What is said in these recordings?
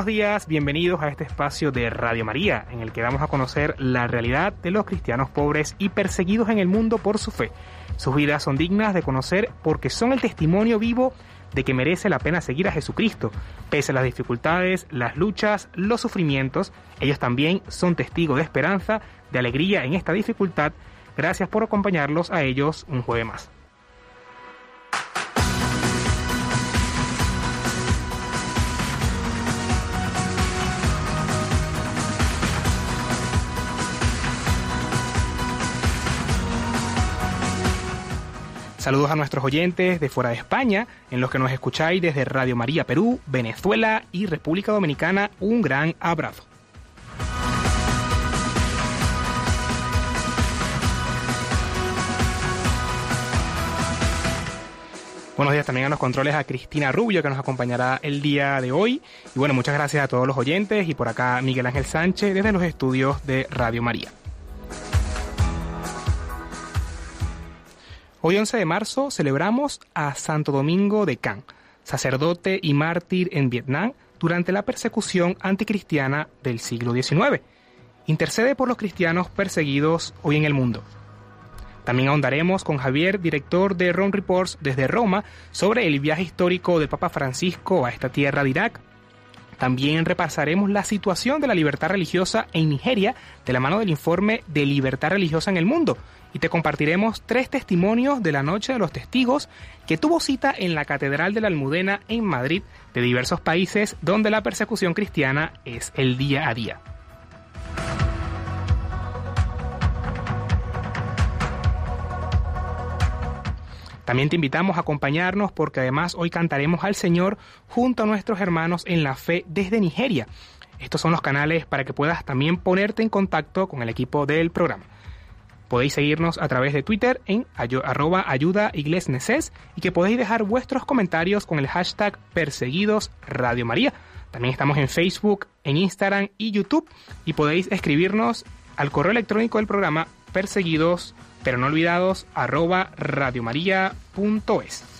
Buenos días, bienvenidos a este espacio de Radio María, en el que vamos a conocer la realidad de los cristianos pobres y perseguidos en el mundo por su fe. Sus vidas son dignas de conocer porque son el testimonio vivo de que merece la pena seguir a Jesucristo. Pese a las dificultades, las luchas, los sufrimientos, ellos también son testigos de esperanza, de alegría en esta dificultad. Gracias por acompañarlos a ellos un jueves más. Saludos a nuestros oyentes de fuera de España, en los que nos escucháis desde Radio María Perú, Venezuela y República Dominicana. Un gran abrazo. Buenos días también a los controles a Cristina Rubio que nos acompañará el día de hoy. Y bueno, muchas gracias a todos los oyentes y por acá Miguel Ángel Sánchez desde los estudios de Radio María. Hoy 11 de marzo celebramos a Santo Domingo de Can, sacerdote y mártir en Vietnam durante la persecución anticristiana del siglo XIX. Intercede por los cristianos perseguidos hoy en el mundo. También ahondaremos con Javier, director de Ron Reports desde Roma, sobre el viaje histórico del Papa Francisco a esta tierra de Irak. También repasaremos la situación de la libertad religiosa en Nigeria de la mano del informe de libertad religiosa en el mundo, y te compartiremos tres testimonios de la Noche de los Testigos que tuvo cita en la Catedral de la Almudena en Madrid de diversos países donde la persecución cristiana es el día a día. También te invitamos a acompañarnos porque además hoy cantaremos al Señor junto a nuestros hermanos en la fe desde Nigeria. Estos son los canales para que puedas también ponerte en contacto con el equipo del programa. Podéis seguirnos a través de Twitter en arroba ayuda y que podéis dejar vuestros comentarios con el hashtag perseguidos Radio María. También estamos en Facebook, en Instagram y YouTube y podéis escribirnos al correo electrónico del programa perseguidos pero no olvidados arroba radiomaria.es.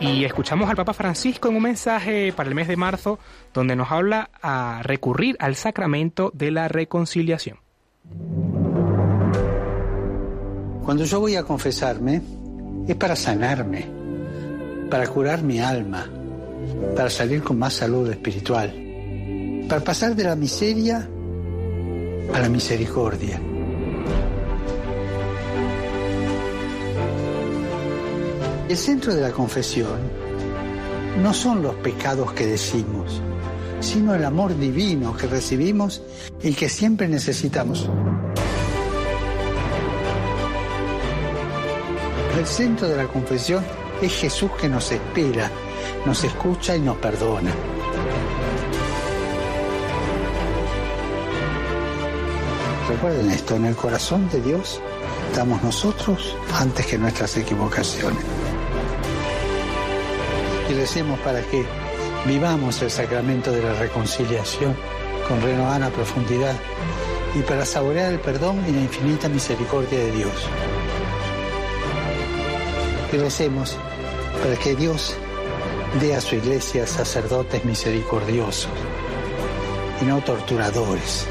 Y escuchamos al Papa Francisco en un mensaje para el mes de marzo donde nos habla a recurrir al sacramento de la reconciliación. Cuando yo voy a confesarme es para sanarme, para curar mi alma, para salir con más salud espiritual, para pasar de la miseria a la misericordia. El centro de la confesión no son los pecados que decimos, sino el amor divino que recibimos y que siempre necesitamos. El centro de la confesión es Jesús que nos espera, nos escucha y nos perdona. Recuerden esto, en el corazón de Dios estamos nosotros antes que nuestras equivocaciones y recemos para que vivamos el sacramento de la reconciliación con renovada profundidad y para saborear el perdón y la infinita misericordia de Dios. Y recemos para que Dios dé a su iglesia sacerdotes misericordiosos, y no torturadores.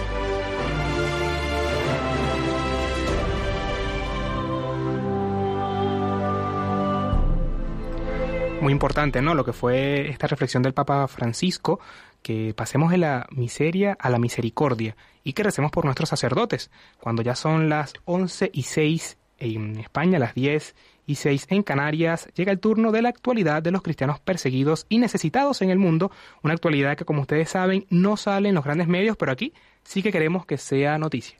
Muy importante, ¿no? Lo que fue esta reflexión del Papa Francisco, que pasemos de la miseria a la misericordia y que recemos por nuestros sacerdotes. Cuando ya son las 11 y 6 en España, las 10 y 6 en Canarias, llega el turno de la actualidad de los cristianos perseguidos y necesitados en el mundo, una actualidad que como ustedes saben no sale en los grandes medios, pero aquí sí que queremos que sea noticia.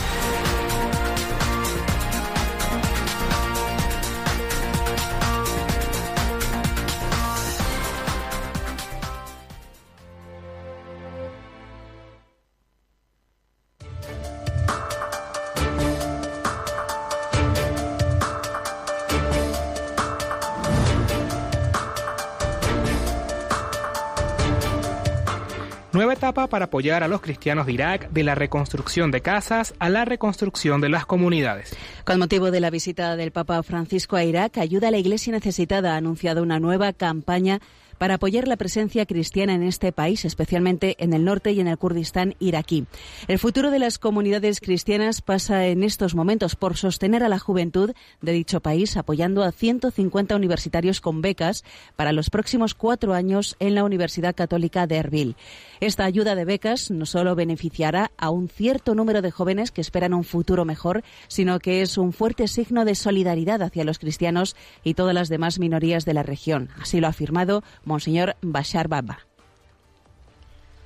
Nueva etapa para apoyar a los cristianos de Irak de la reconstrucción de casas a la reconstrucción de las comunidades. Con motivo de la visita del Papa Francisco a Irak, Ayuda a la Iglesia Necesitada ha anunciado una nueva campaña para apoyar la presencia cristiana en este país, especialmente en el norte y en el Kurdistán iraquí. El futuro de las comunidades cristianas pasa en estos momentos por sostener a la juventud de dicho país, apoyando a 150 universitarios con becas para los próximos cuatro años en la Universidad Católica de Erbil. Esta ayuda de becas no solo beneficiará a un cierto número de jóvenes que esperan un futuro mejor, sino que es un fuerte signo de solidaridad hacia los cristianos y todas las demás minorías de la región. Así lo ha afirmado Monseñor Bashar Baba.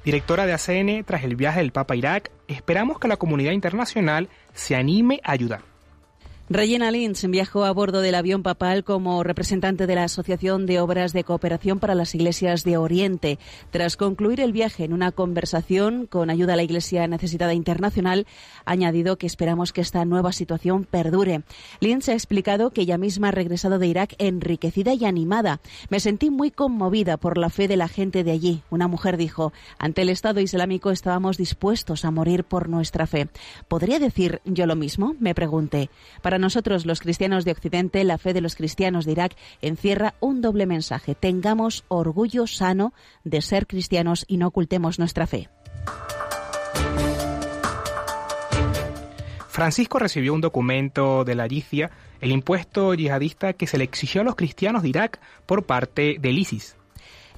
Directora de ACN, tras el viaje del Papa a Irak, esperamos que la comunidad internacional se anime a ayudar. Regina Lynch viajó a bordo del avión papal como representante de la Asociación de Obras de Cooperación para las Iglesias de Oriente. Tras concluir el viaje en una conversación con ayuda a la Iglesia Necesitada Internacional, ha añadido que esperamos que esta nueva situación perdure. Lynch ha explicado que ella misma ha regresado de Irak enriquecida y animada. Me sentí muy conmovida por la fe de la gente de allí. Una mujer dijo, ante el Estado Islámico estábamos dispuestos a morir por nuestra fe. ¿Podría decir yo lo mismo? Me pregunté. Para nosotros, los cristianos de Occidente, la fe de los cristianos de Irak encierra un doble mensaje. Tengamos orgullo sano de ser cristianos y no ocultemos nuestra fe. Francisco recibió un documento de la Yicia, el impuesto yihadista que se le exigió a los cristianos de Irak por parte del ISIS.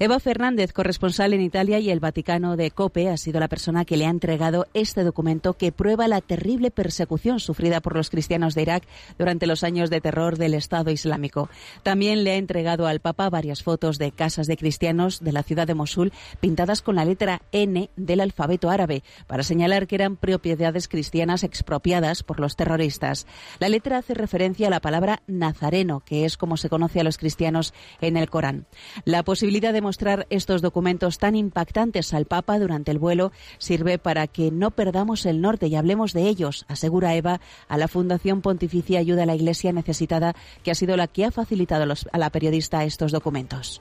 Eva Fernández, corresponsal en Italia y el Vaticano de COPE, ha sido la persona que le ha entregado este documento que prueba la terrible persecución sufrida por los cristianos de Irak durante los años de terror del Estado Islámico. También le ha entregado al Papa varias fotos de casas de cristianos de la ciudad de Mosul pintadas con la letra N del alfabeto árabe para señalar que eran propiedades cristianas expropiadas por los terroristas. La letra hace referencia a la palabra nazareno, que es como se conoce a los cristianos en el Corán. La posibilidad de mostrar estos documentos tan impactantes al Papa durante el vuelo sirve para que no perdamos el norte y hablemos de ellos, asegura Eva a la Fundación Pontificia Ayuda a la Iglesia Necesitada, que ha sido la que ha facilitado a la periodista estos documentos.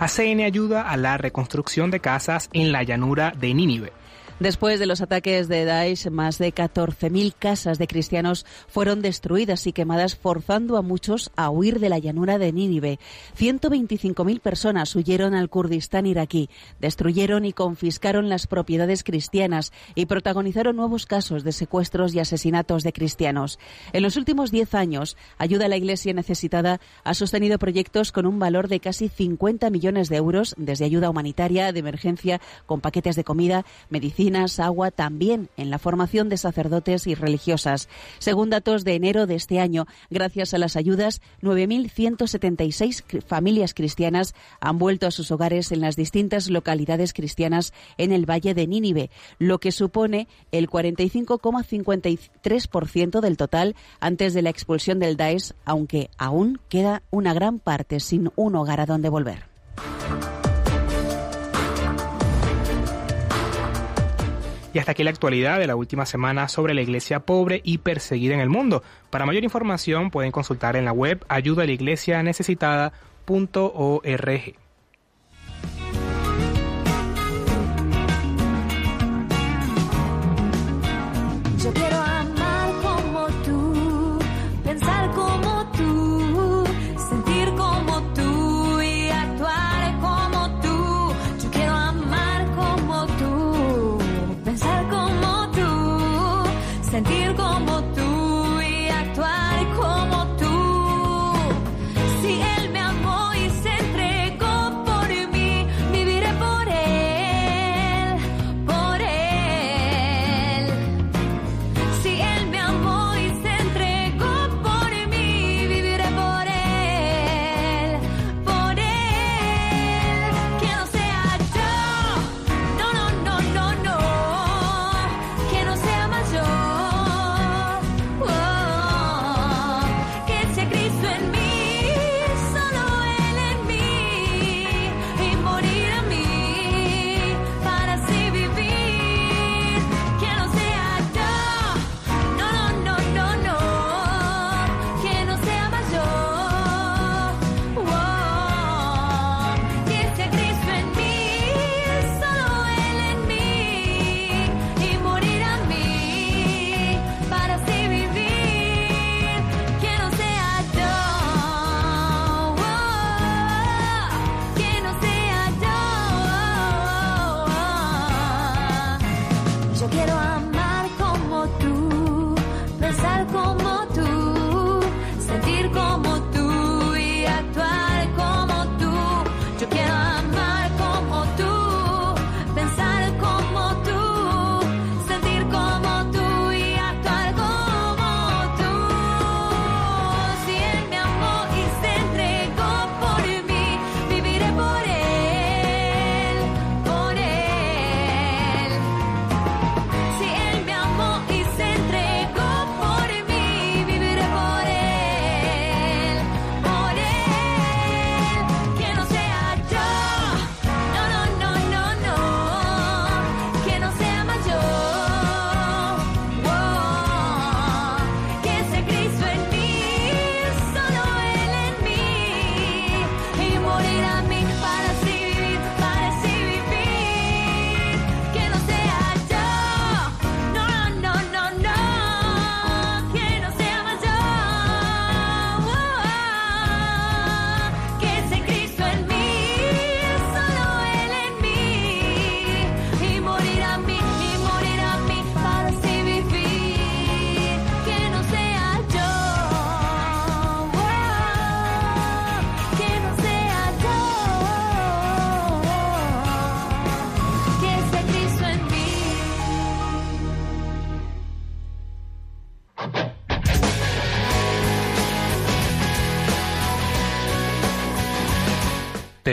ACN ayuda a la reconstrucción de casas en la llanura de Nínive. Después de los ataques de Daesh, más de 14.000 casas de cristianos fueron destruidas y quemadas, forzando a muchos a huir de la llanura de Nínive. 125.000 personas huyeron al Kurdistán iraquí, destruyeron y confiscaron las propiedades cristianas y protagonizaron nuevos casos de secuestros y asesinatos de cristianos. En los últimos 10 años, Ayuda a la Iglesia Necesitada ha sostenido proyectos con un valor de casi 50 millones de euros, desde ayuda humanitaria, de emergencia, con paquetes de comida, medicina, agua, también en la formación de sacerdotes y religiosas. Según datos de enero de este año, gracias a las ayudas, 9.176 familias cristianas han vuelto a sus hogares en las distintas localidades cristianas en el Valle de Nínive, lo que supone el 45,53% del total antes de la expulsión del Daesh, aunque aún queda una gran parte sin un hogar a donde volver. Y hasta aquí la actualidad de la última semana sobre la iglesia pobre y perseguida en el mundo. Para mayor información pueden consultar en la web ayuda a la iglesia necesitada.org.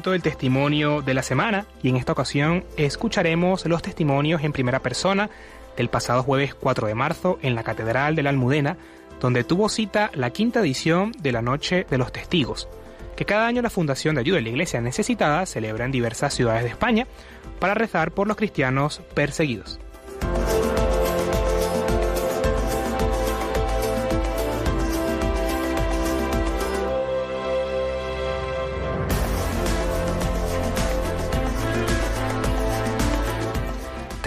Momento del testimonio de la semana y en esta ocasión escucharemos los testimonios en primera persona del pasado jueves 4 de marzo en la Catedral de la Almudena, donde tuvo cita la quinta edición de la Noche de los Testigos, que cada año la Fundación de Ayuda a la Iglesia Necesitada celebra en diversas ciudades de España para rezar por los cristianos perseguidos.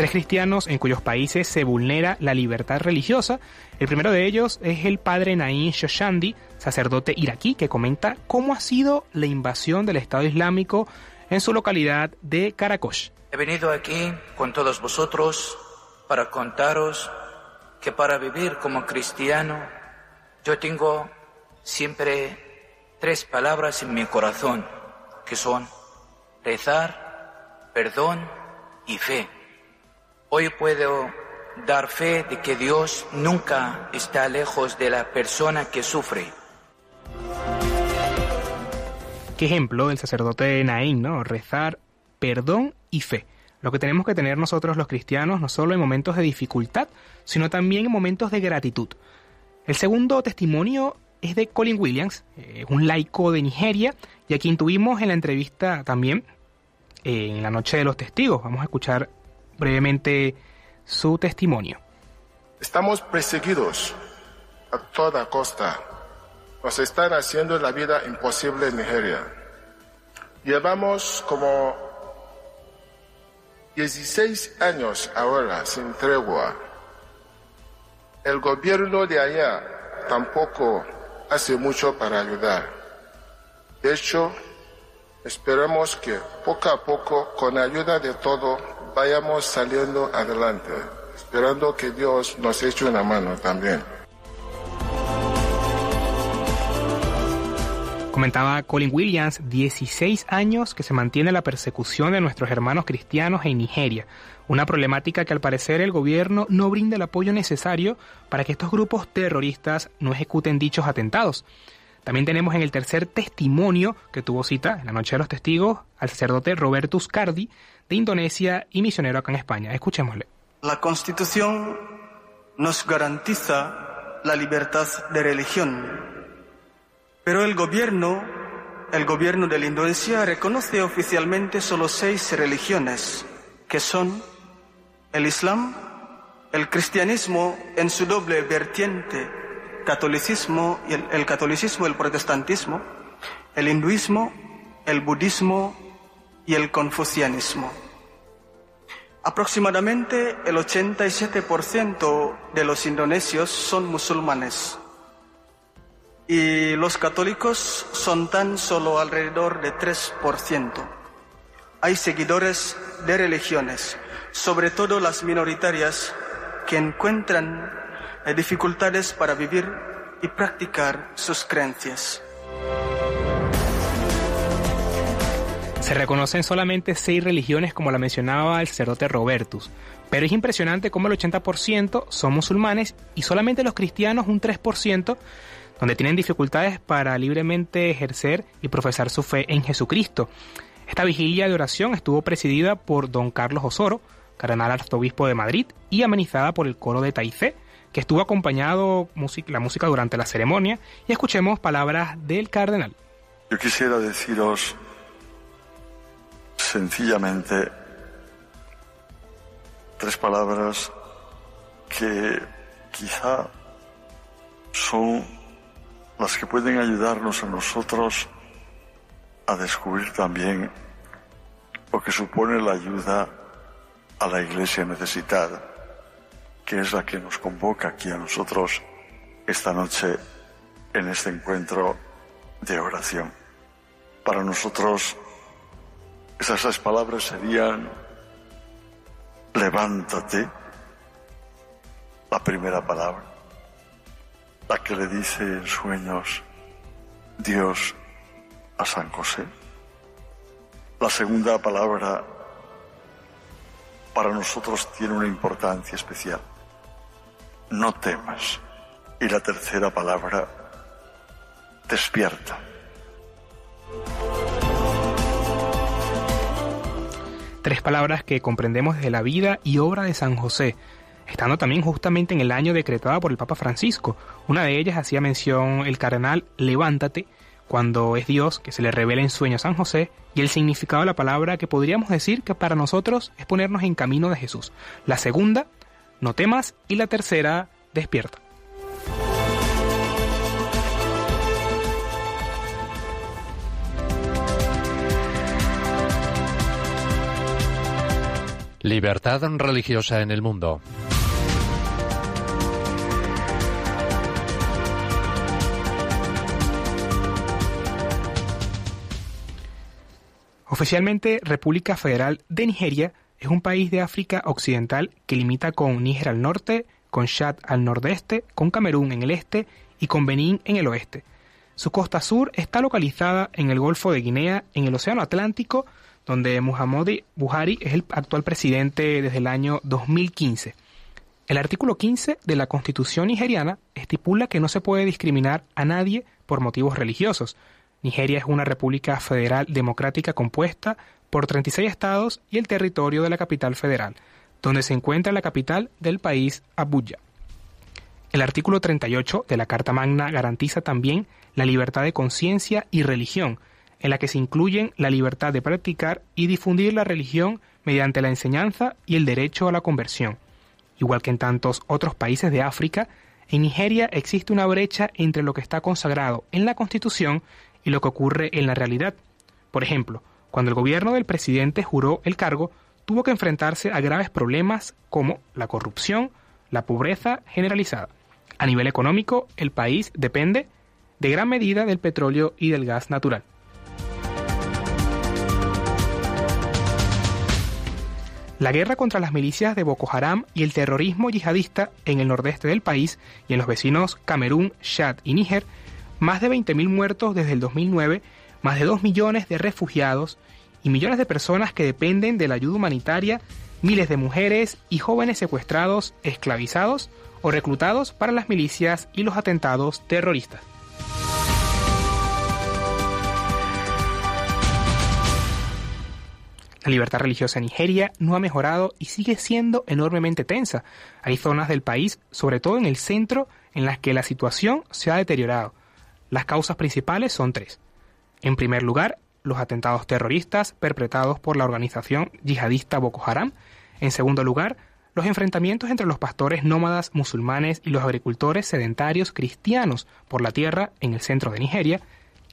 Tres cristianos en cuyos países se vulnera la libertad religiosa. El primero de ellos es el padre Naim Shoshandi, sacerdote iraquí, que comenta cómo ha sido la invasión del Estado Islámico en su localidad de Karakosh. He venido aquí con todos vosotros para contaros que para vivir como cristiano yo tengo siempre tres palabras en mi corazón, que son rezar, perdón y fe. Hoy puedo dar fe de que Dios nunca está lejos de la persona que sufre. Qué ejemplo el sacerdote de ¿no? Rezar, perdón y fe. Lo que tenemos que tener nosotros los cristianos, no solo en momentos de dificultad, sino también en momentos de gratitud. El segundo testimonio es de Colin Williams, eh, un laico de Nigeria, y a quien tuvimos en la entrevista también eh, en la Noche de los Testigos. Vamos a escuchar brevemente su testimonio. Estamos perseguidos a toda costa. Nos están haciendo la vida imposible en Nigeria. Llevamos como 16 años ahora sin tregua. El gobierno de allá tampoco hace mucho para ayudar. De hecho, esperamos que poco a poco, con ayuda de todo, vayamos saliendo adelante, esperando que Dios nos eche una mano también. Comentaba Colin Williams, 16 años que se mantiene la persecución de nuestros hermanos cristianos en Nigeria, una problemática que al parecer el gobierno no brinda el apoyo necesario para que estos grupos terroristas no ejecuten dichos atentados. También tenemos en el tercer testimonio que tuvo cita en la Noche de los Testigos al sacerdote Robertus Cardi de Indonesia y misionero acá en España. Escuchémosle. La Constitución nos garantiza la libertad de religión pero el gobierno, el gobierno de la Indonesia reconoce oficialmente solo seis religiones, que son el Islam, el cristianismo en su doble vertiente, catolicismo y el, el catolicismo el protestantismo, el hinduismo, el budismo y el confucianismo. Aproximadamente el 87% de los indonesios son musulmanes y los católicos son tan solo alrededor de 3%. Hay seguidores de religiones, sobre todo las minoritarias, que encuentran eh, dificultades para vivir y practicar sus creencias. Se reconocen solamente seis religiones como la mencionaba el sacerdote Robertus, pero es impresionante cómo el 80% son musulmanes y solamente los cristianos un 3% donde tienen dificultades para libremente ejercer y profesar su fe en Jesucristo. Esta vigilia de oración estuvo presidida por don Carlos Osoro, cardenal arzobispo de Madrid, y amenizada por el coro de Taizé, que estuvo acompañado la música durante la ceremonia, y escuchemos palabras del cardenal. Yo quisiera deciros sencillamente tres palabras que quizá son las que pueden ayudarnos a nosotros a descubrir también lo que supone la ayuda a la iglesia necesitada, que es la que nos convoca aquí a nosotros esta noche en este encuentro de oración. Para nosotros Esas palabras serían, levántate, la primera palabra, la que le dice en sueños Dios a San José. La segunda palabra para nosotros tiene una importancia especial. No temas. Y la tercera palabra, despierta. Tres palabras que comprendemos desde la vida y obra de San José, estando también justamente en el año decretado por el Papa Francisco. Una de ellas hacía mención el cardenal levántate, cuando es Dios que se le revela en sueño a San José, y el significado de la palabra que podríamos decir que para nosotros es ponernos en camino de Jesús. La segunda, no temas, y la tercera, despierta. Libertad religiosa en el mundo. Oficialmente, República Federal de Nigeria es un país de África Occidental que limita con Níger al norte, con Chad al nordeste, con Camerún en el este y con Benín en el oeste. Su costa sur está localizada en el Golfo de Guinea, en el Océano Atlántico, donde Muhammadu Buhari es el actual presidente desde el año 2015. El artículo 15 de la Constitución nigeriana estipula que no se puede discriminar a nadie por motivos religiosos, Nigeria es una república federal democrática compuesta por 36 estados y el territorio de la capital federal, donde se encuentra la capital del país, Abuja. El artículo 38 de la Carta Magna garantiza también la libertad de conciencia y religión, en la que se incluyen la libertad de practicar y difundir la religión mediante la enseñanza y el derecho a la conversión. Igual que en tantos otros países de África, en Nigeria existe una brecha entre lo que está consagrado en la Constitución y lo que ocurre en la realidad. Por ejemplo, cuando el gobierno del presidente juró el cargo, tuvo que enfrentarse a graves problemas como la corrupción, la pobreza generalizada. A nivel económico, el país depende de gran medida del petróleo y del gas natural. La guerra contra las milicias de Boko Haram y el terrorismo yihadista en el nordeste del país y en los vecinos Camerún, Chad y Níger más de 20.000 muertos desde el 2009, más de 2 millones de refugiados y millones de personas que dependen de la ayuda humanitaria, miles de mujeres y jóvenes secuestrados, esclavizados o reclutados para las milicias y los atentados terroristas. La libertad religiosa en Nigeria no ha mejorado y sigue siendo enormemente tensa. Hay zonas del país, sobre todo en el centro, en las que la situación se ha deteriorado. Las causas principales son tres. En primer lugar, los atentados terroristas perpetrados por la organización yihadista Boko Haram. En segundo lugar, los enfrentamientos entre los pastores nómadas musulmanes y los agricultores sedentarios cristianos por la tierra en el centro de Nigeria.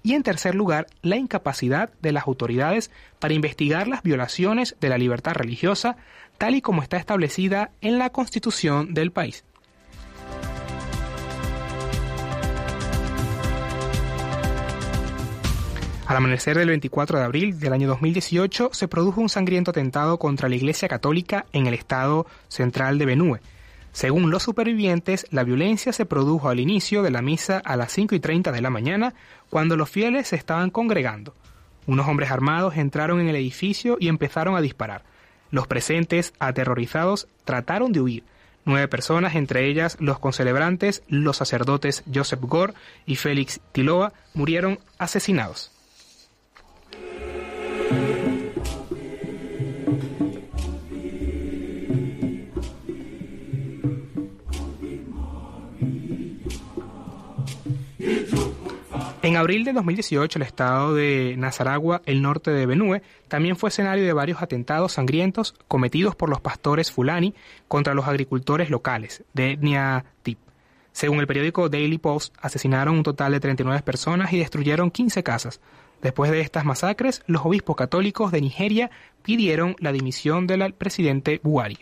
Y en tercer lugar, la incapacidad de las autoridades para investigar las violaciones de la libertad religiosa tal y como está establecida en la constitución del país. Al amanecer del 24 de abril del año 2018 se produjo un sangriento atentado contra la Iglesia Católica en el estado central de Benue. Según los supervivientes, la violencia se produjo al inicio de la misa a las 5 y 30 de la mañana, cuando los fieles se estaban congregando. Unos hombres armados entraron en el edificio y empezaron a disparar. Los presentes, aterrorizados, trataron de huir. Nueve personas, entre ellas los concelebrantes, los sacerdotes Joseph Gore y Félix Tiloa, murieron asesinados. Abril de 2018, el estado de Nazaragua, el norte de Benue, también fue escenario de varios atentados sangrientos cometidos por los pastores fulani contra los agricultores locales de etnia Tip. Según el periódico Daily Post, asesinaron un total de 39 personas y destruyeron 15 casas. Después de estas masacres, los obispos católicos de Nigeria pidieron la dimisión del presidente Buhari.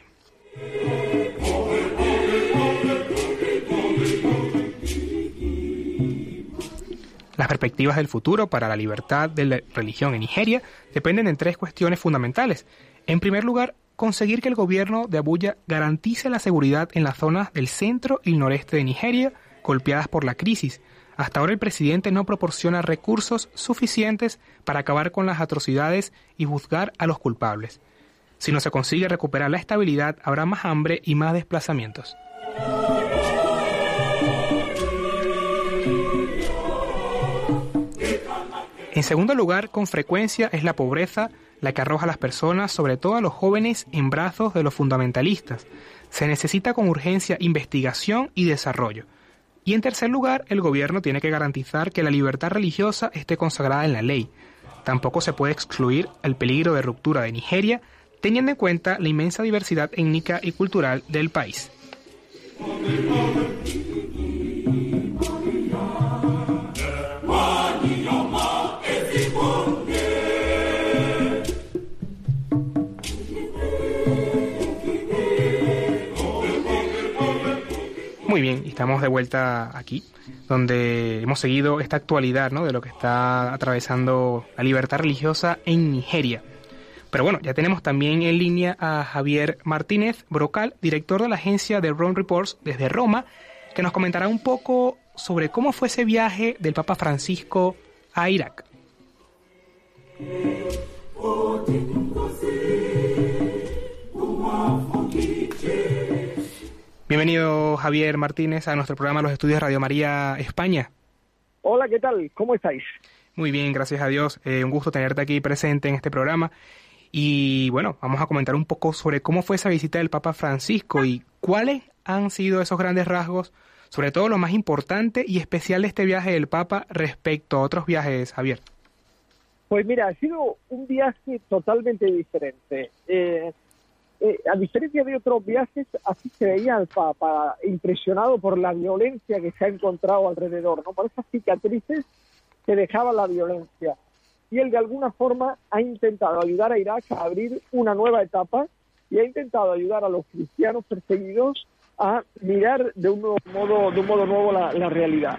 Las perspectivas del futuro para la libertad de religión en Nigeria dependen de tres cuestiones fundamentales. En primer lugar, conseguir que el gobierno de Abuya garantice la seguridad en las zonas del centro y noreste de Nigeria golpeadas por la crisis. Hasta ahora el presidente no proporciona recursos suficientes para acabar con las atrocidades y juzgar a los culpables. Si no se consigue recuperar la estabilidad, habrá más hambre y más desplazamientos. En segundo lugar, con frecuencia es la pobreza la que arroja a las personas, sobre todo a los jóvenes, en brazos de los fundamentalistas. Se necesita con urgencia investigación y desarrollo. Y en tercer lugar, el gobierno tiene que garantizar que la libertad religiosa esté consagrada en la ley. Tampoco se puede excluir el peligro de ruptura de Nigeria, teniendo en cuenta la inmensa diversidad étnica y cultural del país. Muy bien, estamos de vuelta aquí, donde hemos seguido esta actualidad de lo que está atravesando la libertad religiosa en Nigeria. Pero bueno, ya tenemos también en línea a Javier Martínez Brocal, director de la agencia de Rome Reports desde Roma, que nos comentará un poco sobre cómo fue ese viaje del Papa Francisco a Irak. Bienvenido Javier Martínez a nuestro programa Los Estudios Radio María España. Hola, ¿qué tal? ¿Cómo estáis? Muy bien, gracias a Dios. Eh, un gusto tenerte aquí presente en este programa. Y bueno, vamos a comentar un poco sobre cómo fue esa visita del Papa Francisco y cuáles han sido esos grandes rasgos, sobre todo lo más importante y especial de este viaje del Papa respecto a otros viajes, Javier. Pues mira, ha sido un viaje totalmente diferente. Eh, eh, a diferencia de otros viajes, así se veía al Papa, impresionado por la violencia que se ha encontrado alrededor, ¿no? por esas cicatrices que dejaba la violencia. Y él de alguna forma ha intentado ayudar a Irak a abrir una nueva etapa y ha intentado ayudar a los cristianos perseguidos a mirar de un nuevo modo, de un modo nuevo la, la realidad.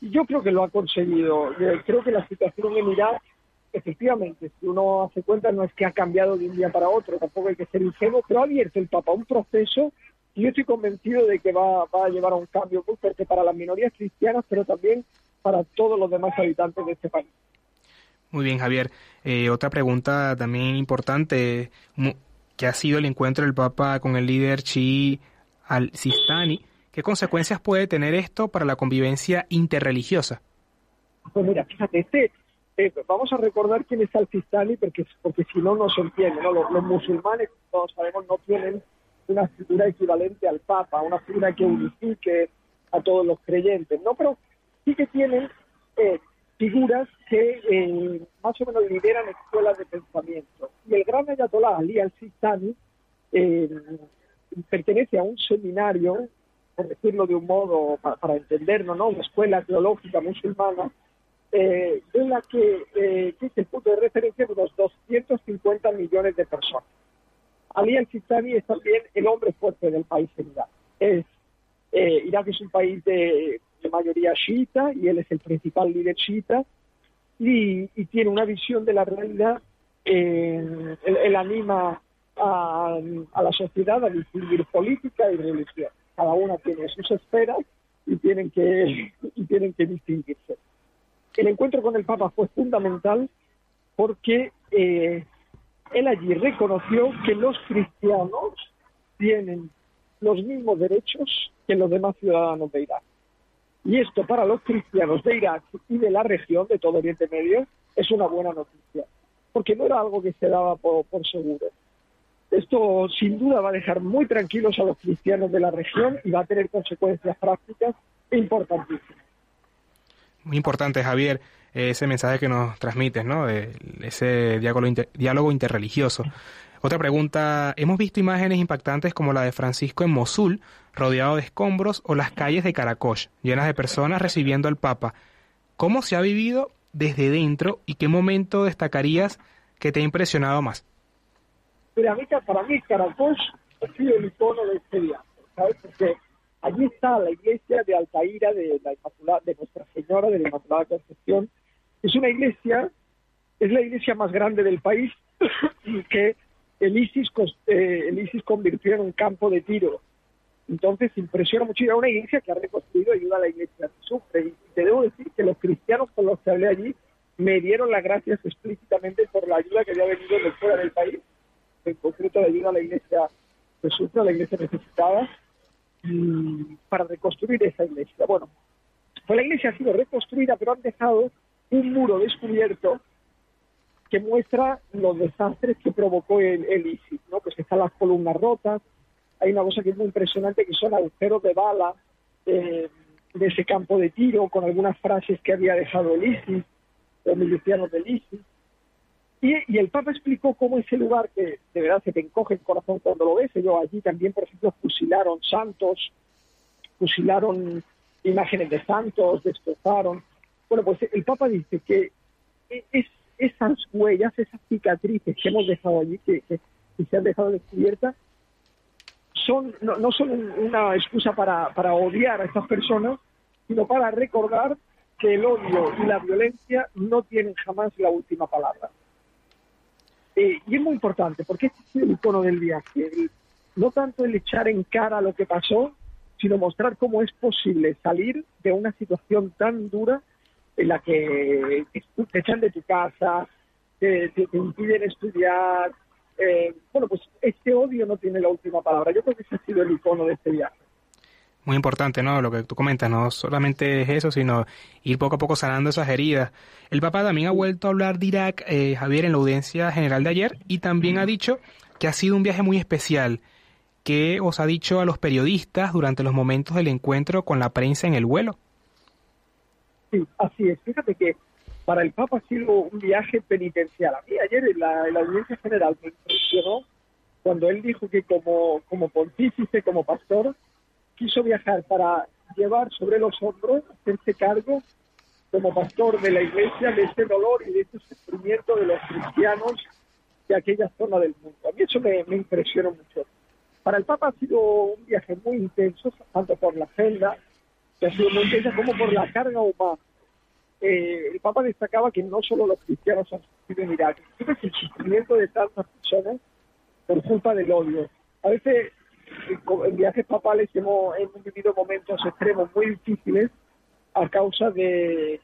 Yo creo que lo ha conseguido. Creo que la situación en Irak efectivamente, si uno hace cuenta, no es que ha cambiado de un día para otro, tampoco hay que ser ingenuo, pero ha abierto el Papa un proceso y yo estoy convencido de que va, a llevar a un cambio muy fuerte para las minorías cristianas, pero también para todos los demás habitantes de este país. Muy bien, Javier. Eh, otra pregunta también importante, que ha sido el encuentro del Papa con el líder Chi al-Sistani. ¿Qué consecuencias puede tener esto para la convivencia interreligiosa? Pues mira, fíjate, este, eh, vamos a recordar quién es Al-Sistani porque, porque si no, no se entiende. ¿no? Los, musulmanes, todos sabemos, no tienen una figura equivalente al Papa, una figura que unifique a todos los creyentes, ¿no? Pero sí que tienen eh, figuras que eh, más o menos lideran escuelas de pensamiento. Y el gran ayatollah Ali al-Sistani pertenece a un seminario, por decirlo de un modo, para, para entendernos, ¿no? Una escuela teológica musulmana eh, en la que, eh, es el punto de referencia de unos 250 millones de personas. Ali al-Sistani es también el hombre fuerte del país en Irak. Es, eh, Irak es un país de, mayoría chiita y él es el principal líder chiita y, tiene una visión de la realidad. Eh, él, anima a, a, la sociedad a distinguir política y religión. Cada una tiene sus esferas y tienen que, y tienen que distinguirse el encuentro con el Papa fue fundamental porque eh, él allí reconoció que los cristianos tienen los mismos derechos que los demás ciudadanos de Irak. Y esto para los cristianos de Irak y de la región, de todo Oriente Medio, es una buena noticia, porque no era algo que se daba por, por seguro. Esto sin duda va a dejar muy tranquilos a los cristianos de la región y va a tener consecuencias prácticas importantísimas. Muy importante, Javier, ese mensaje que nos transmites, ¿no? ese diálogo, interreligioso. Otra pregunta, hemos visto imágenes impactantes como la de Francisco en Mosul, rodeado de escombros, o las calles de Karakosh, llenas de personas recibiendo al Papa. ¿Cómo se ha vivido desde dentro y qué momento destacarías que te ha impresionado más? Mira, para mí Karakosh ha sido el icono de este viaje, ¿sabes? Porque allí está la iglesia de Altaira de, la Inmaculada, de Nuestra Señora de la Inmaculada Concepción. Es una iglesia, es la iglesia más grande del país que el ISIS, eh, el ISIS convirtió en un campo de tiro. Entonces impresiona mucho. Era una iglesia que ha reconstruido ayuda a la iglesia que sufre. Y te debo decir que los cristianos con los que hablé allí me dieron las gracias explícitamente por la ayuda que había venido de fuera del país, en concreto la ayuda a la iglesia que sufre, a la iglesia necesitada, para reconstruir esa iglesia. Bueno, pues la iglesia ha sido reconstruida, pero han dejado un muro descubierto que muestra los desastres que provocó el, ISIS, ¿no? Pues están las columnas rotas, hay una cosa que es muy impresionante, que son agujeros de bala eh, de ese campo de tiro, con algunas frases que había dejado el ISIS, los milicianos del ISIS. Y, el Papa explicó cómo ese lugar, que de verdad se te encoge el corazón cuando lo ves, yo allí también, por ejemplo, fusilaron santos, fusilaron imágenes de santos, destrozaron. Bueno, pues el Papa dice que es, esas huellas, esas cicatrices que hemos dejado allí, que, se han dejado descubiertas, son, no, no son una excusa para, para odiar a estas personas, sino para recordar que el odio y la violencia no tienen jamás la última palabra. Eh, y es muy importante, porque este es el icono del viaje. no tanto el echar en cara lo que pasó, sino mostrar cómo es posible salir de una situación tan dura en la que te echan de tu casa, te, te, impiden estudiar. Eh, bueno, pues este odio no tiene la última palabra. Yo creo que ese ha sido el icono de este viaje muy importante, ¿no? Lo que tú comentas, no solamente es eso, sino ir poco a poco sanando esas heridas. El Papa también ha vuelto a hablar de Irak, eh, Javier, en la audiencia general de ayer, y también ha dicho que ha sido un viaje muy especial, que os ha dicho a los periodistas durante los momentos del encuentro con la prensa en el vuelo. Sí, así es. Fíjate que para el Papa ha sido un viaje penitencial. A mí ayer en la, en la audiencia general me impresionó cuando él dijo que como, como pontífice, como pastor, quiso viajar para llevar sobre los hombros, hacerse cargo como pastor de la iglesia de ese dolor y de ese sufrimiento de los cristianos de aquella zona del mundo. A mí eso me, impresionó mucho. Para el Papa ha sido un viaje muy intenso, tanto por la agenda, que ha sido muy intensa, como por la carga humana. Eh, el Papa destacaba que no solo los cristianos han sufrido en Irak, sino el sufrimiento de tantas personas por culpa del odio. A veces en viajes papales hemos, vivido momentos extremos muy difíciles a causa de,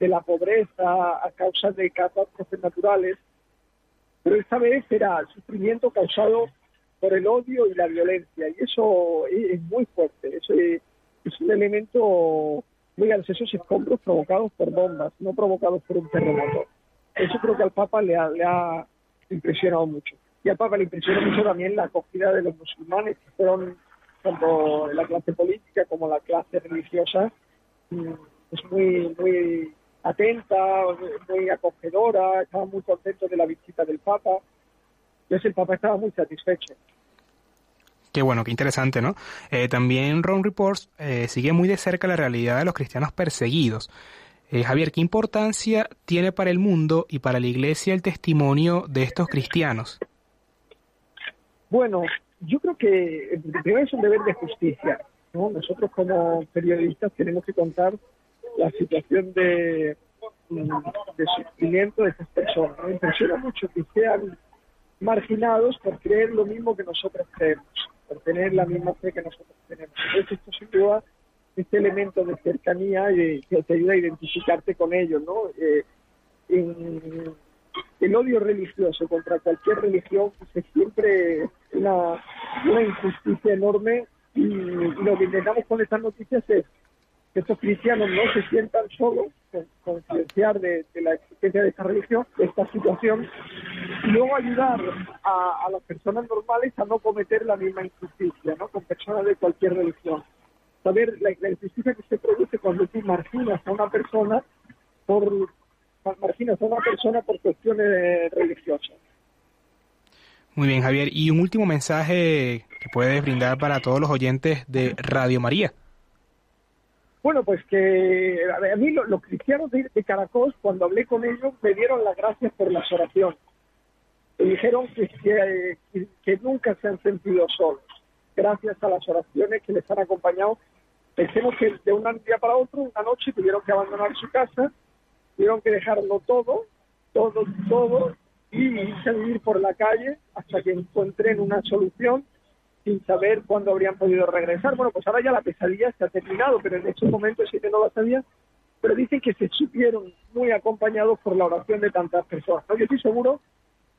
la pobreza, a causa de catástrofes naturales, pero esta vez era sufrimiento causado por el odio y la violencia, y eso es, muy fuerte, eso es, un elemento muy esos escombros provocados por bombas, no provocados por un terremoto. Eso creo que al Papa le ha impresionado mucho. Y al Papa le impresionó mucho también la acogida de los musulmanes, que fueron tanto la clase política como la clase religiosa, mm, es muy, muy atenta, muy acogedora, estaba muy contento de la visita del Papa. Entonces el Papa estaba muy satisfecho. Qué bueno, qué interesante, ¿no? Eh, también Ron Reports eh, sigue muy de cerca la realidad de los cristianos perseguidos. Eh, Javier, ¿qué importancia tiene para el mundo y para la Iglesia el testimonio de estos cristianos? Bueno, yo creo que primero es un deber de justicia. ¿no? Nosotros como periodistas tenemos que contar la situación de, de sufrimiento de estas personas. Me impresiona mucho que sean marginados por creer lo mismo que nosotros creemos, por tener la misma fe que nosotros tenemos. Entonces esto duda este elemento de cercanía y que te ayuda a identificarte con ellos, ¿no? Eh, en, el odio religioso contra cualquier religión es siempre una, una injusticia enorme y, lo que intentamos con estas noticias es que estos cristianos no se sientan solos, concienciar de, la existencia de esta religión, de esta situación, y luego ayudar a, las personas normales a no cometer la misma injusticia, ¿no? Con personas de cualquier religión. Saber la, la injusticia que se produce cuando tú marginas a una persona por, marginas a una persona por cuestiones religiosas. Muy bien, Javier. Y un último mensaje que puedes brindar para todos los oyentes de Radio María. Bueno, pues que a mí los, cristianos de, Caracol, cuando hablé con ellos, me dieron las gracias por las oraciones. Me dijeron que, que, que nunca se han sentido solos, gracias a las oraciones que les han acompañado. Pensemos que de un día para otro, una noche, tuvieron que abandonar su casa, tuvieron que dejarlo todo, todo, todo, y irse a vivir por la calle hasta que encuentren una solución sin saber cuándo habrían podido regresar. Bueno, pues ahora ya la pesadilla se ha terminado, pero en estos momentos sí que no lo sabía, pero dicen que se supieron muy acompañados por la oración de tantas personas. Yo estoy seguro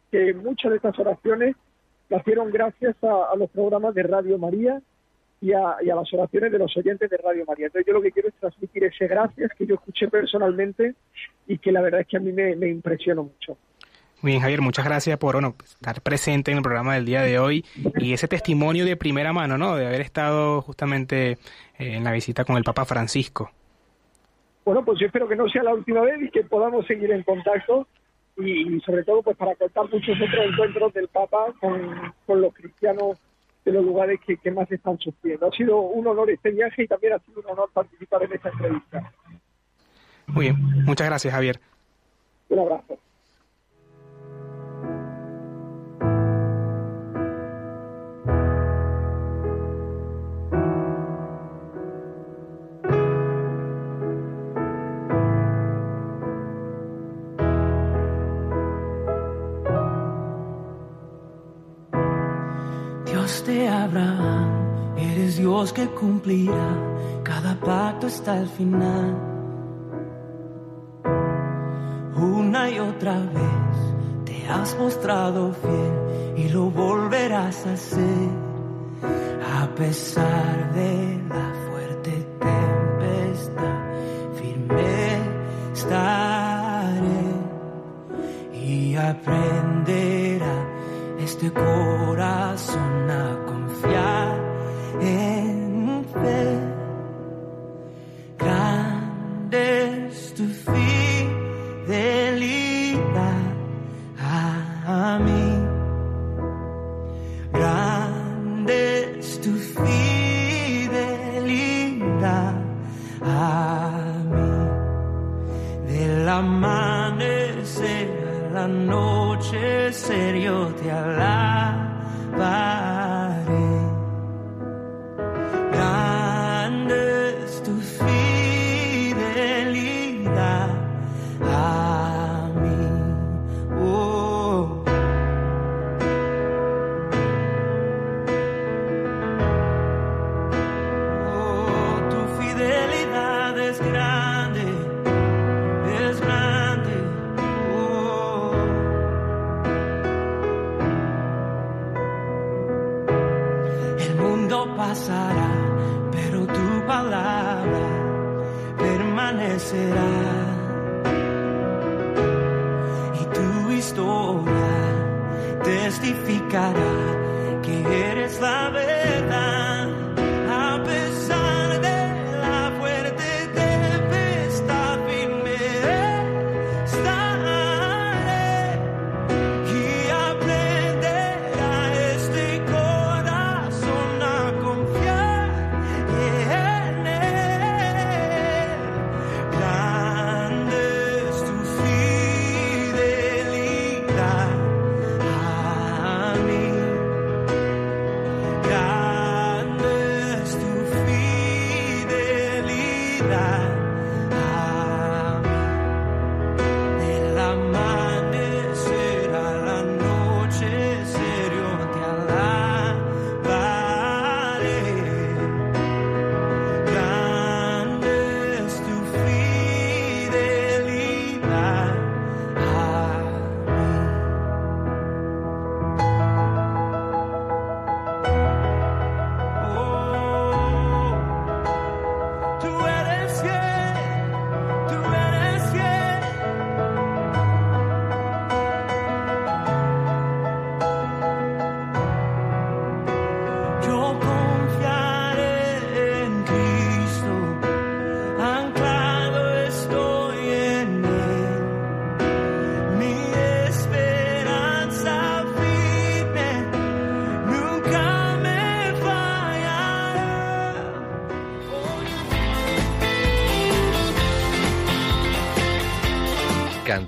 que muchas de estas oraciones las hicieron gracias a, los programas de Radio María y a, las oraciones de los oyentes de Radio María. Entonces yo lo que quiero es transmitir ese gracias que yo escuché personalmente y que la verdad es que a mí me, me impresionó mucho. Muy bien, Javier, muchas gracias por bueno, estar presente en el programa del día de hoy y ese testimonio de primera mano, ¿no? De haber estado justamente eh, en la visita con el Papa Francisco. Bueno, pues yo espero que no sea la última vez y que podamos seguir en contacto y, sobre todo pues para contar muchos otros encuentros del Papa con, los cristianos de los lugares que, que, más están sufriendo. Ha sido un honor este viaje y también ha sido un honor participar en esta entrevista. Muy bien, muchas gracias Javier. Un abrazo. De Abraham, eres Dios que cumplirá cada pacto hasta el final. Una y otra vez te has mostrado fiel y lo volverás a hacer a pesar de la fuerte tempestad. Firme estaré y aprenderá este corazón a confiar en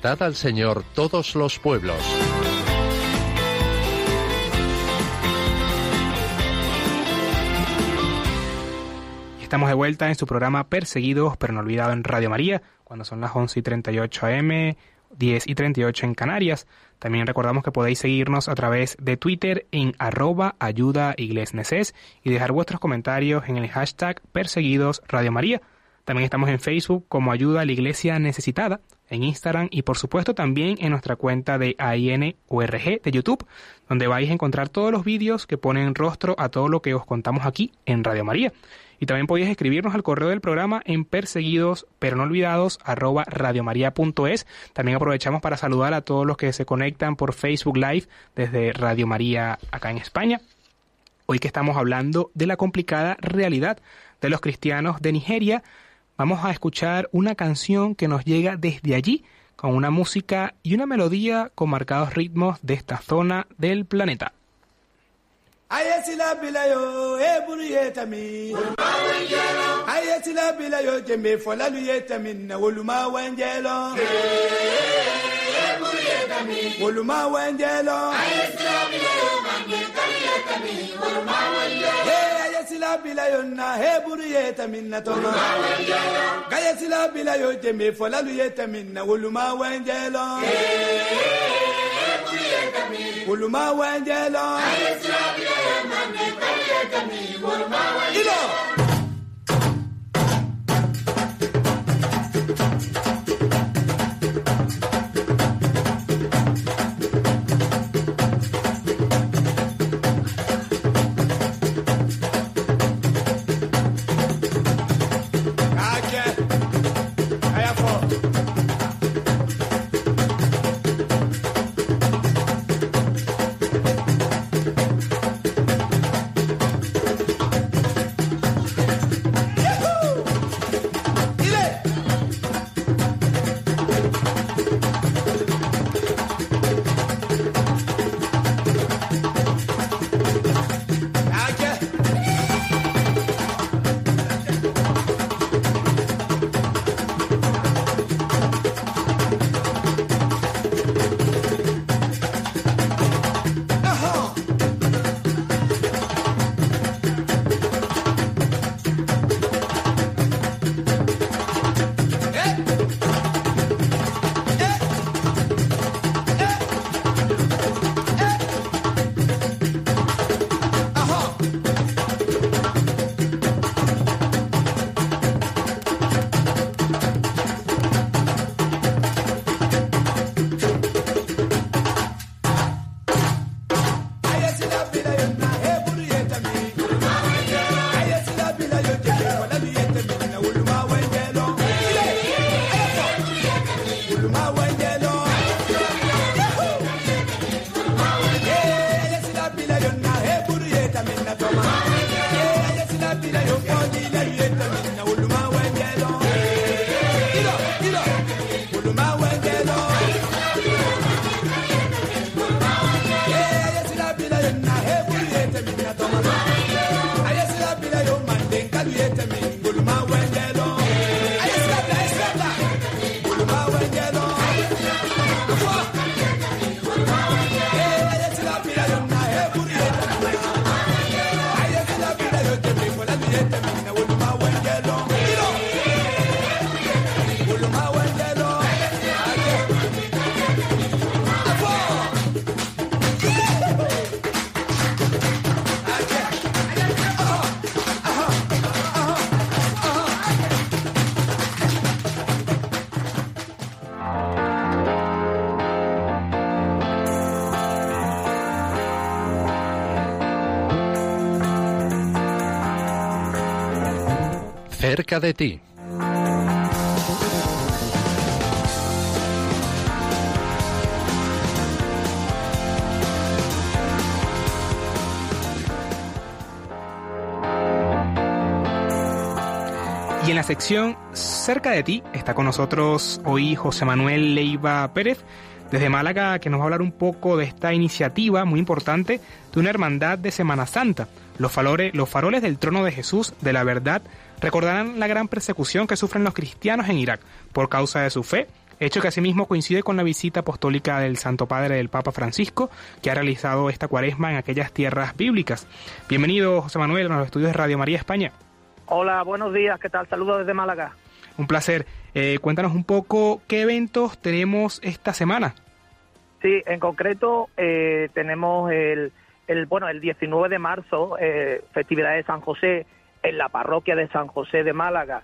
Al Señor todos los pueblos. estamos de vuelta en su programa Perseguidos pero no olvidado en Radio María, cuando son las 11 y 38 am, 10 y 38 en Canarias. También recordamos que podéis seguirnos a través de Twitter en arroba ayuda y dejar vuestros comentarios en el hashtag Perseguidos Radio María. También estamos en Facebook como Ayuda a la Iglesia Necesitada, en Instagram y por supuesto también en nuestra cuenta de AINURG de YouTube, donde vais a encontrar todos los vídeos que ponen rostro a todo lo que os contamos aquí en Radio María. Y también podéis escribirnos al correo del programa en perseguidos pero no olvidados arroba. También aprovechamos para saludar a todos los que se conectan por Facebook Live desde Radio María acá en España. Hoy que estamos hablando de la complicada realidad de los cristianos de Nigeria, vamos a escuchar una canción que nos llega desde allí, con una música y una melodía con marcados ritmos de esta zona del planeta. sila bila yo na heburu ye tamin na tɔnɔ gaya sila bila yo jɛmɛ fɔlalu ye tamin na woluma wɛnjɛ lɔn woluma wɛnjɛ lɔn. De ti. Y en la sección Cerca de ti está con nosotros hoy José Manuel Leiva Pérez desde Málaga que nos va a hablar un poco de esta iniciativa muy importante de una hermandad de Semana Santa, los faroles, los faroles del trono de Jesús, de la verdad recordarán la gran persecución que sufren los cristianos en Irak por causa de su fe, hecho que asimismo coincide con la visita apostólica del Santo Padre del Papa Francisco, que ha realizado esta cuaresma en aquellas tierras bíblicas. Bienvenido, José Manuel, a los estudios de Radio María España. Hola, buenos días, ¿qué tal? Saludos desde Málaga. Un placer. Eh, cuéntanos un poco qué eventos tenemos esta semana. Sí, en concreto eh, tenemos el, el, bueno, el 19 de marzo, eh, festividad de San José, en la parroquia de San José de Málaga,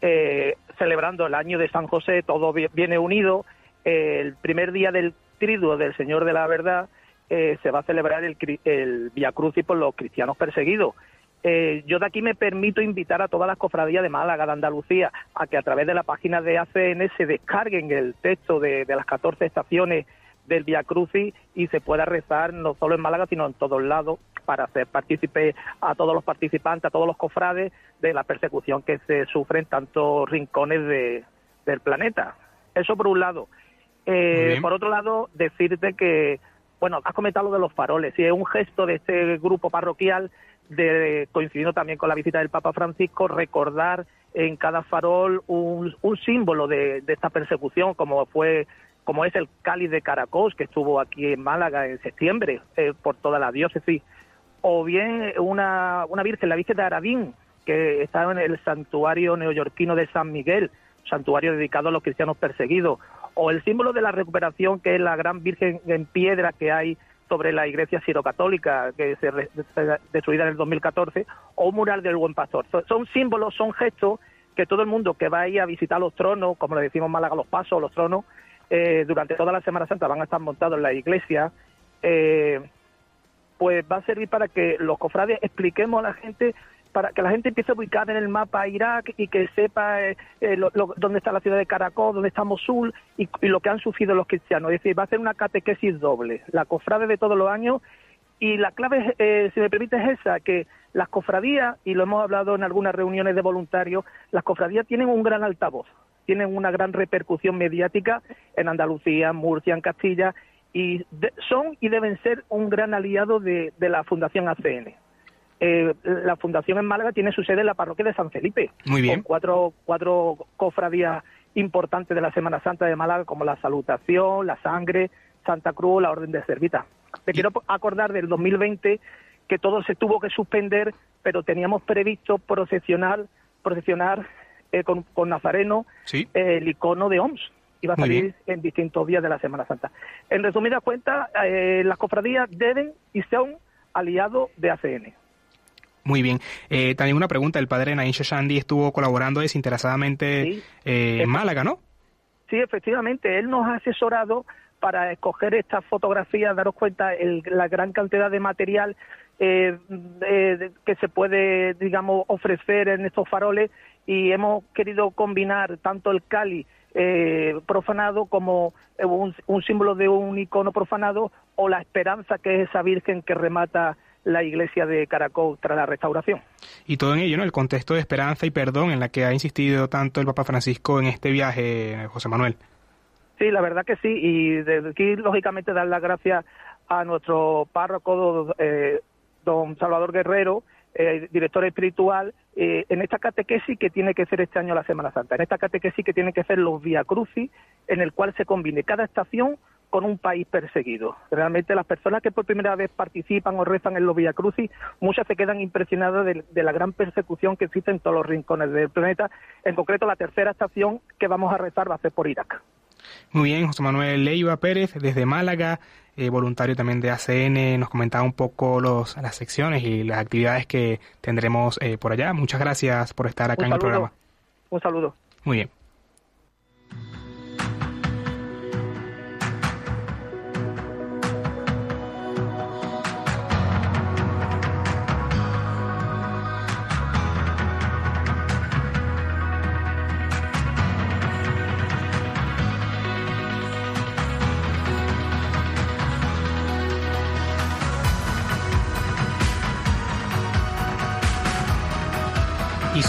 eh, celebrando el año de San José, todo viene unido. el primer día del triduo del Señor de la Verdad se va a celebrar el, el Via Crucis por los cristianos perseguidos. Eh, yo de aquí me permito invitar a todas las cofradías de Málaga, de Andalucía, a que a través de la página de ACN se descarguen el texto de, las 14 estaciones del Via Crucis y se pueda rezar no solo en Málaga, sino en todos lados para hacer partícipe a todos los participantes, a todos los cofrades de la persecución que se sufre en tantos rincones del planeta. Eso por un lado. Eh, por otro lado, decirte que, bueno, has comentado lo de los faroles, y es un gesto de este grupo parroquial de, coincidiendo también con la visita del Papa Francisco, recordar en cada farol un, símbolo de, esta persecución, como fue como es el cáliz de Caracos, que estuvo aquí en Málaga en septiembre eh, por toda la diócesis, o bien una, una virgen, la Virgen de Aradín, que estaba en el santuario neoyorquino de San Miguel, santuario dedicado a los cristianos perseguidos, o el símbolo de la recuperación, que es la gran Virgen en piedra que hay sobre la iglesia sirocatólica que se, destruida en el 2014, o un mural del buen pastor. Son, símbolos, son gestos que todo el mundo que va ahí a visitar los tronos, como le decimos Málaga los pasos, los tronos, eh, durante toda la Semana Santa van a estar montados en la iglesia, eh, pues va a servir para que los cofrades expliquemos a la gente para que la gente empiece a ubicar en el mapa Irak y que sepa eh, eh, dónde está la ciudad de Caracol, dónde está Mosul y, lo que han sufrido los cristianos. Es decir, va a ser una catequesis doble, la cofrade de todos los años y la clave, eh, si me permite, es esa, que las cofradías, y lo hemos hablado en algunas reuniones de voluntarios, las cofradías tienen un gran altavoz, tienen una gran repercusión mediática en Andalucía, en Murcia, en Castilla, y son y deben ser un gran aliado de la Fundación ACN. Eh, la fundación en Málaga tiene su sede en la parroquia de San Felipe. Muy bien. Con cuatro, cuatro cofradías importantes de la Semana Santa de Málaga, como la Salutación, la Sangre, Santa Cruz, la Orden de Servita. Te quiero acordar del 2020 que todo se tuvo que suspender, pero teníamos previsto procesionar, procesionar eh, con, Nazareno eh, el icono de OMS. Iba a salir en distintos días de la Semana Santa. En resumidas cuentas, las cofradías deben y son aliados de ACN. Muy bien. Eh, también una pregunta, el padre Nain Shoshandi estuvo colaborando desinteresadamente eh, en Málaga, ¿no? Sí, efectivamente, él nos ha asesorado para escoger estas fotografías, daros cuenta el, la gran cantidad de material eh, que se puede, digamos, ofrecer en estos faroles y hemos querido combinar tanto el Cali profanado como un, un símbolo de un icono profanado o la esperanza que es esa Virgen que remata la iglesia de Caracol tras la restauración. Y todo en ello, ¿no? El contexto de esperanza y perdón en la que ha insistido tanto el Papa Francisco en este viaje, José Manuel. Sí, la verdad que sí, y desde aquí, lógicamente, dar las gracias a nuestro párroco, eh, don Salvador Guerrero, eh, director espiritual, eh, en esta catequesis que tiene que ser este año la Semana Santa, en esta catequesis que tiene que ser los Via Crucis, en el cual se combine cada estación con un país perseguido. Realmente las personas que por primera vez participan o rezan en los Via Crucis, muchas se quedan impresionadas de, la gran persecución que existe en todos los rincones del planeta. En concreto, la tercera estación que vamos a rezar va a ser por Irak. Muy bien, José Manuel Leiva Pérez, desde Málaga, eh, voluntario también de ACN, nos comentaba un poco los, las secciones y las actividades que tendremos eh, por allá. Muchas gracias por estar acá en el programa. Un saludo. Muy bien.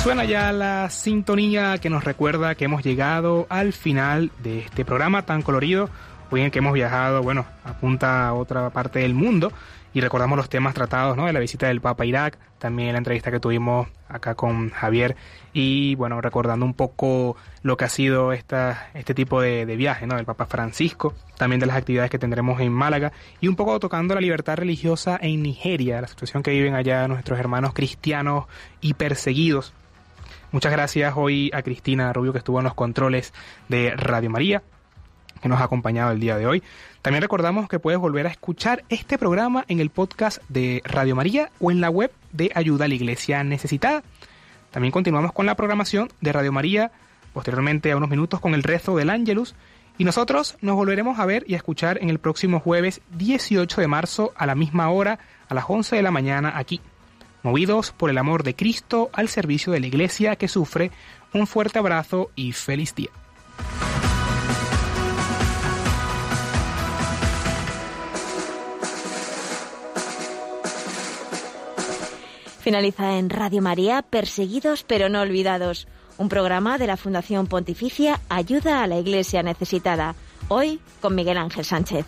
Suena ya la sintonía que nos recuerda que hemos llegado al final de este programa tan colorido, hoy en que hemos viajado, bueno, apunta a otra parte del mundo. Y recordamos los temas tratados, ¿no? De la visita del Papa a Irak, también la entrevista que tuvimos acá con Javier. Y, bueno, recordando un poco lo que ha sido esta, este tipo de, de viaje, ¿no? Del Papa Francisco, también de las actividades que tendremos en Málaga. Y un poco tocando la libertad religiosa en Nigeria, la situación que viven allá nuestros hermanos cristianos y perseguidos Muchas gracias hoy a Cristina Rubio que estuvo en los controles de Radio María, que nos ha acompañado el día de hoy. También recordamos que puedes volver a escuchar este programa en el podcast de Radio María o en la web de Ayuda a la Iglesia Necesitada. También continuamos con la programación de Radio María, posteriormente a unos minutos con el rezo del Ángelus. Y nosotros nos volveremos a ver y a escuchar en el próximo jueves 18 de marzo a la misma hora, a las 11 de la mañana aquí movidos por el amor de Cristo al servicio de la Iglesia que sufre. Un fuerte abrazo y feliz día. Finaliza en Radio María, Perseguidos pero no olvidados, un programa de la Fundación Pontificia Ayuda a la Iglesia Necesitada, hoy con Miguel Ángel Sánchez.